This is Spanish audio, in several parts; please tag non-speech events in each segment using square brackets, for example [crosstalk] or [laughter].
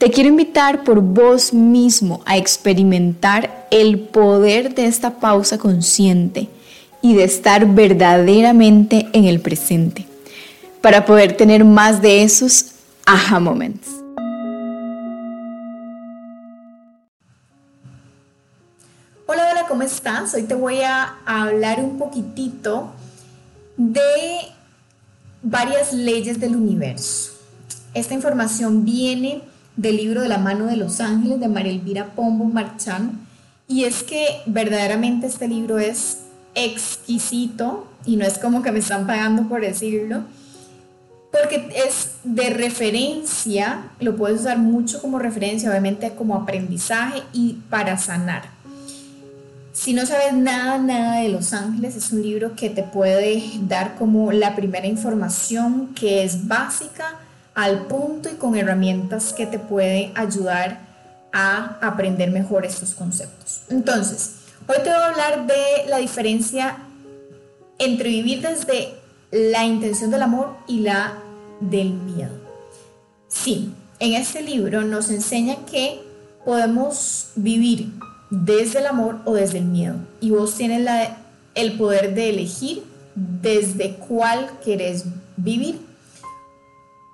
Te quiero invitar por vos mismo a experimentar el poder de esta pausa consciente y de estar verdaderamente en el presente para poder tener más de esos aha moments. Hola, hola, ¿cómo estás? Hoy te voy a hablar un poquitito de varias leyes del universo. Esta información viene del libro de la mano de los ángeles de María Elvira Pombo Marchán. Y es que verdaderamente este libro es exquisito y no es como que me están pagando por decirlo, porque es de referencia, lo puedes usar mucho como referencia, obviamente como aprendizaje y para sanar. Si no sabes nada, nada de Los Ángeles, es un libro que te puede dar como la primera información que es básica al punto y con herramientas que te puede ayudar a aprender mejor estos conceptos. Entonces, hoy te voy a hablar de la diferencia entre vivir desde la intención del amor y la del miedo. Sí, en este libro nos enseña que podemos vivir desde el amor o desde el miedo. Y vos tienes el poder de elegir desde cuál querés vivir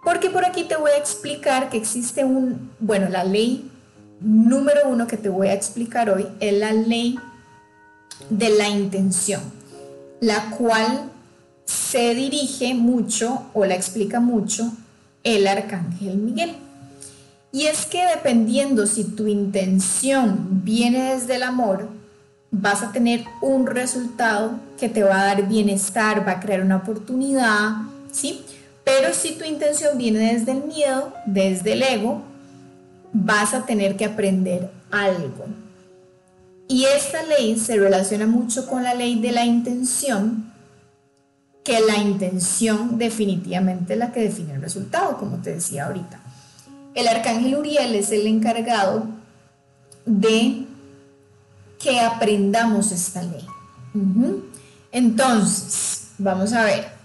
porque por aquí te voy a explicar que existe un, bueno, la ley número uno que te voy a explicar hoy es la ley de la intención, la cual se dirige mucho o la explica mucho el arcángel Miguel. Y es que dependiendo si tu intención viene desde el amor, vas a tener un resultado que te va a dar bienestar, va a crear una oportunidad, ¿sí? Pero si tu intención viene desde el miedo, desde el ego, vas a tener que aprender algo. Y esta ley se relaciona mucho con la ley de la intención, que la intención definitivamente es la que define el resultado, como te decía ahorita. El arcángel Uriel es el encargado de que aprendamos esta ley. Entonces, vamos a ver.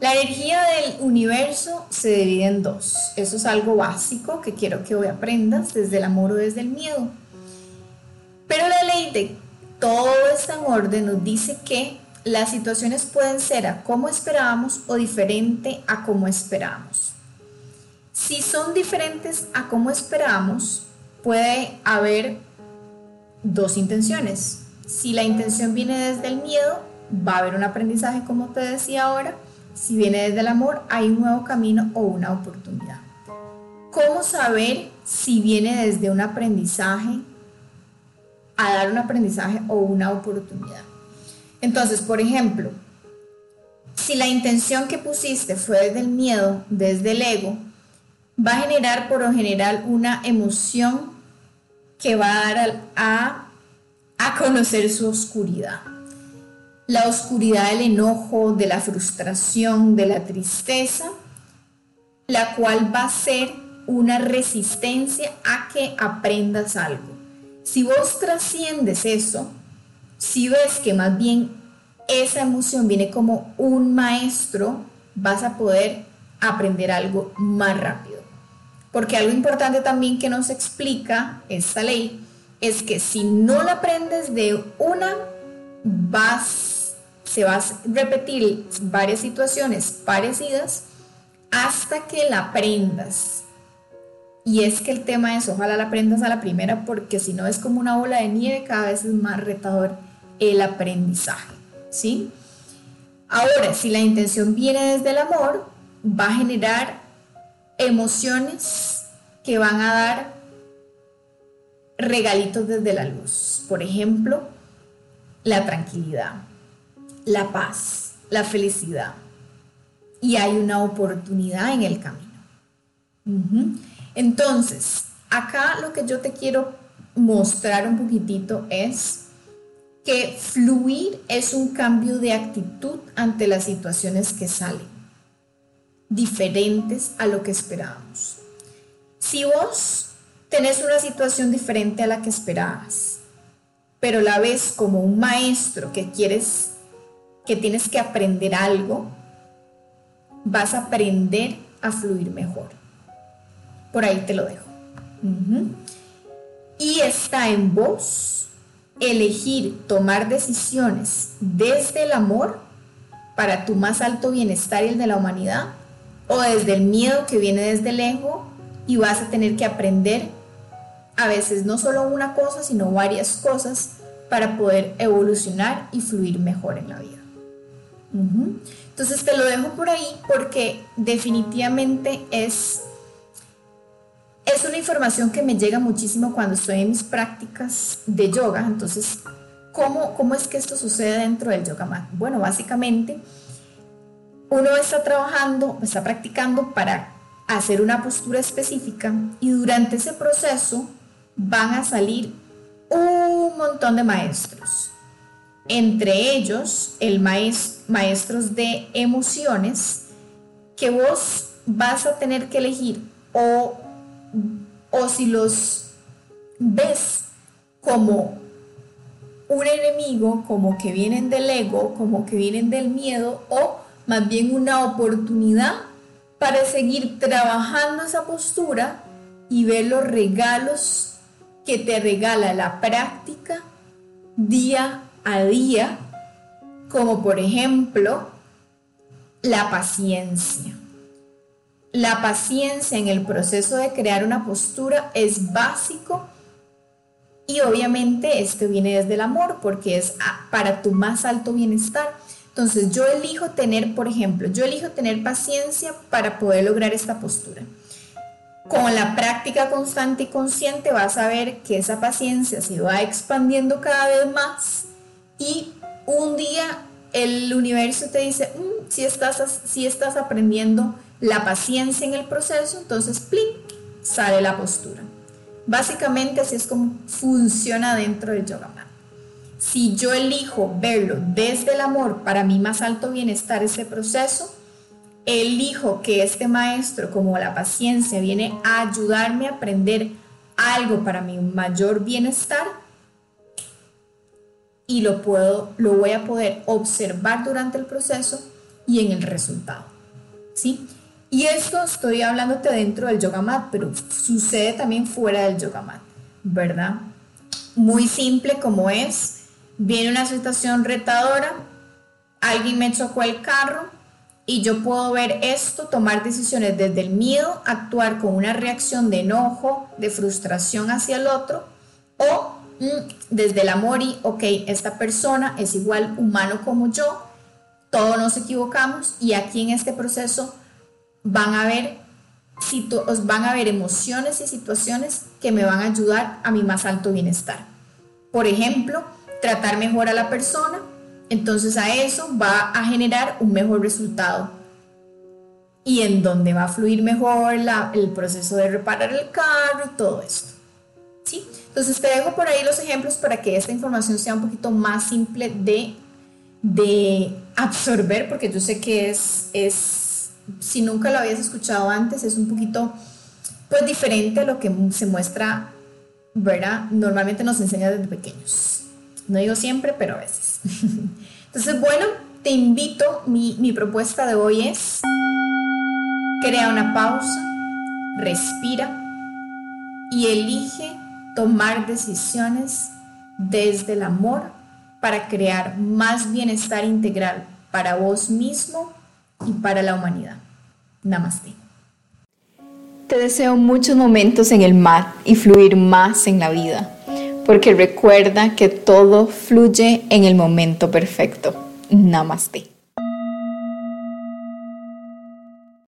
La energía del universo se divide en dos. Eso es algo básico que quiero que hoy aprendas desde el amor o desde el miedo. Pero la ley de todo está en orden nos dice que las situaciones pueden ser a como esperábamos o diferente a como esperábamos. Si son diferentes a como esperábamos, puede haber dos intenciones. Si la intención viene desde el miedo, va a haber un aprendizaje como te decía ahora si viene desde el amor, hay un nuevo camino o una oportunidad. ¿Cómo saber si viene desde un aprendizaje a dar un aprendizaje o una oportunidad? Entonces, por ejemplo, si la intención que pusiste fue desde el miedo, desde el ego, va a generar por lo general una emoción que va a dar a, a conocer su oscuridad la oscuridad del enojo, de la frustración, de la tristeza, la cual va a ser una resistencia a que aprendas algo. Si vos trasciendes eso, si ves que más bien esa emoción viene como un maestro, vas a poder aprender algo más rápido. Porque algo importante también que nos explica esta ley es que si no la aprendes de una, vas se va a repetir varias situaciones parecidas hasta que la aprendas. Y es que el tema es, ojalá la aprendas a la primera, porque si no es como una bola de nieve, cada vez es más retador el aprendizaje, ¿sí? Ahora, si la intención viene desde el amor, va a generar emociones que van a dar regalitos desde la luz. Por ejemplo, la tranquilidad la paz, la felicidad. Y hay una oportunidad en el camino. Entonces, acá lo que yo te quiero mostrar un poquitito es que fluir es un cambio de actitud ante las situaciones que salen, diferentes a lo que esperábamos. Si vos tenés una situación diferente a la que esperabas, pero la ves como un maestro que quieres, que tienes que aprender algo, vas a aprender a fluir mejor. Por ahí te lo dejo. Y está en vos elegir tomar decisiones desde el amor para tu más alto bienestar y el de la humanidad, o desde el miedo que viene desde el ego y vas a tener que aprender a veces no solo una cosa, sino varias cosas para poder evolucionar y fluir mejor en la vida. Entonces te lo dejo por ahí porque definitivamente es es una información que me llega muchísimo cuando estoy en mis prácticas de yoga. Entonces, ¿cómo, cómo es que esto sucede dentro del yoga mat? Bueno, básicamente, uno está trabajando, está practicando para hacer una postura específica y durante ese proceso van a salir un montón de maestros. Entre ellos, el maestro, maestros de emociones que vos vas a tener que elegir o o si los ves como un enemigo, como que vienen del ego, como que vienen del miedo, o más bien una oportunidad para seguir trabajando esa postura y ver los regalos que te regala la práctica día a día, como por ejemplo la paciencia. La paciencia en el proceso de crear una postura es básico y obviamente esto viene desde el amor porque es para tu más alto bienestar. Entonces yo elijo tener, por ejemplo, yo elijo tener paciencia para poder lograr esta postura. Con la práctica constante y consciente vas a ver que esa paciencia se va expandiendo cada vez más y un día el universo te dice, mm, si, estás, si estás aprendiendo la paciencia en el proceso, entonces, ¡plin! sale la postura. Básicamente así es como funciona dentro del yoga mat. Si yo elijo verlo desde el amor para mi más alto bienestar ese proceso, elijo que este maestro como la paciencia viene a ayudarme a aprender algo para mi mayor bienestar y lo puedo lo voy a poder observar durante el proceso y en el resultado. ¿Sí? Y esto estoy hablándote dentro del yoga mat, pero sucede también fuera del yoga mat, ¿verdad? Muy simple como es, viene una situación retadora, alguien me chocó el carro y yo puedo ver esto, tomar decisiones desde el miedo, actuar con una reacción de enojo, de frustración hacia el otro, o desde el amor y, ok, esta persona es igual humano como yo, todos nos equivocamos y aquí en este proceso van a ver van a haber emociones y situaciones que me van a ayudar a mi más alto bienestar. Por ejemplo, tratar mejor a la persona, entonces a eso va a generar un mejor resultado. Y en donde va a fluir mejor el proceso de reparar el carro y todo esto. ¿Sí? Entonces te dejo por ahí los ejemplos para que esta información sea un poquito más simple de, de absorber, porque yo sé que es, es si nunca lo habías escuchado antes, es un poquito pues diferente a lo que se muestra, ¿verdad? Normalmente nos enseña desde pequeños. No digo siempre, pero a veces. [laughs] Entonces, bueno, te invito, mi, mi propuesta de hoy es, crea una pausa, respira y elige tomar decisiones desde el amor para crear más bienestar integral para vos mismo y para la humanidad. Namaste. Te deseo muchos momentos en el mar y fluir más en la vida, porque recuerda que todo fluye en el momento perfecto. Namaste.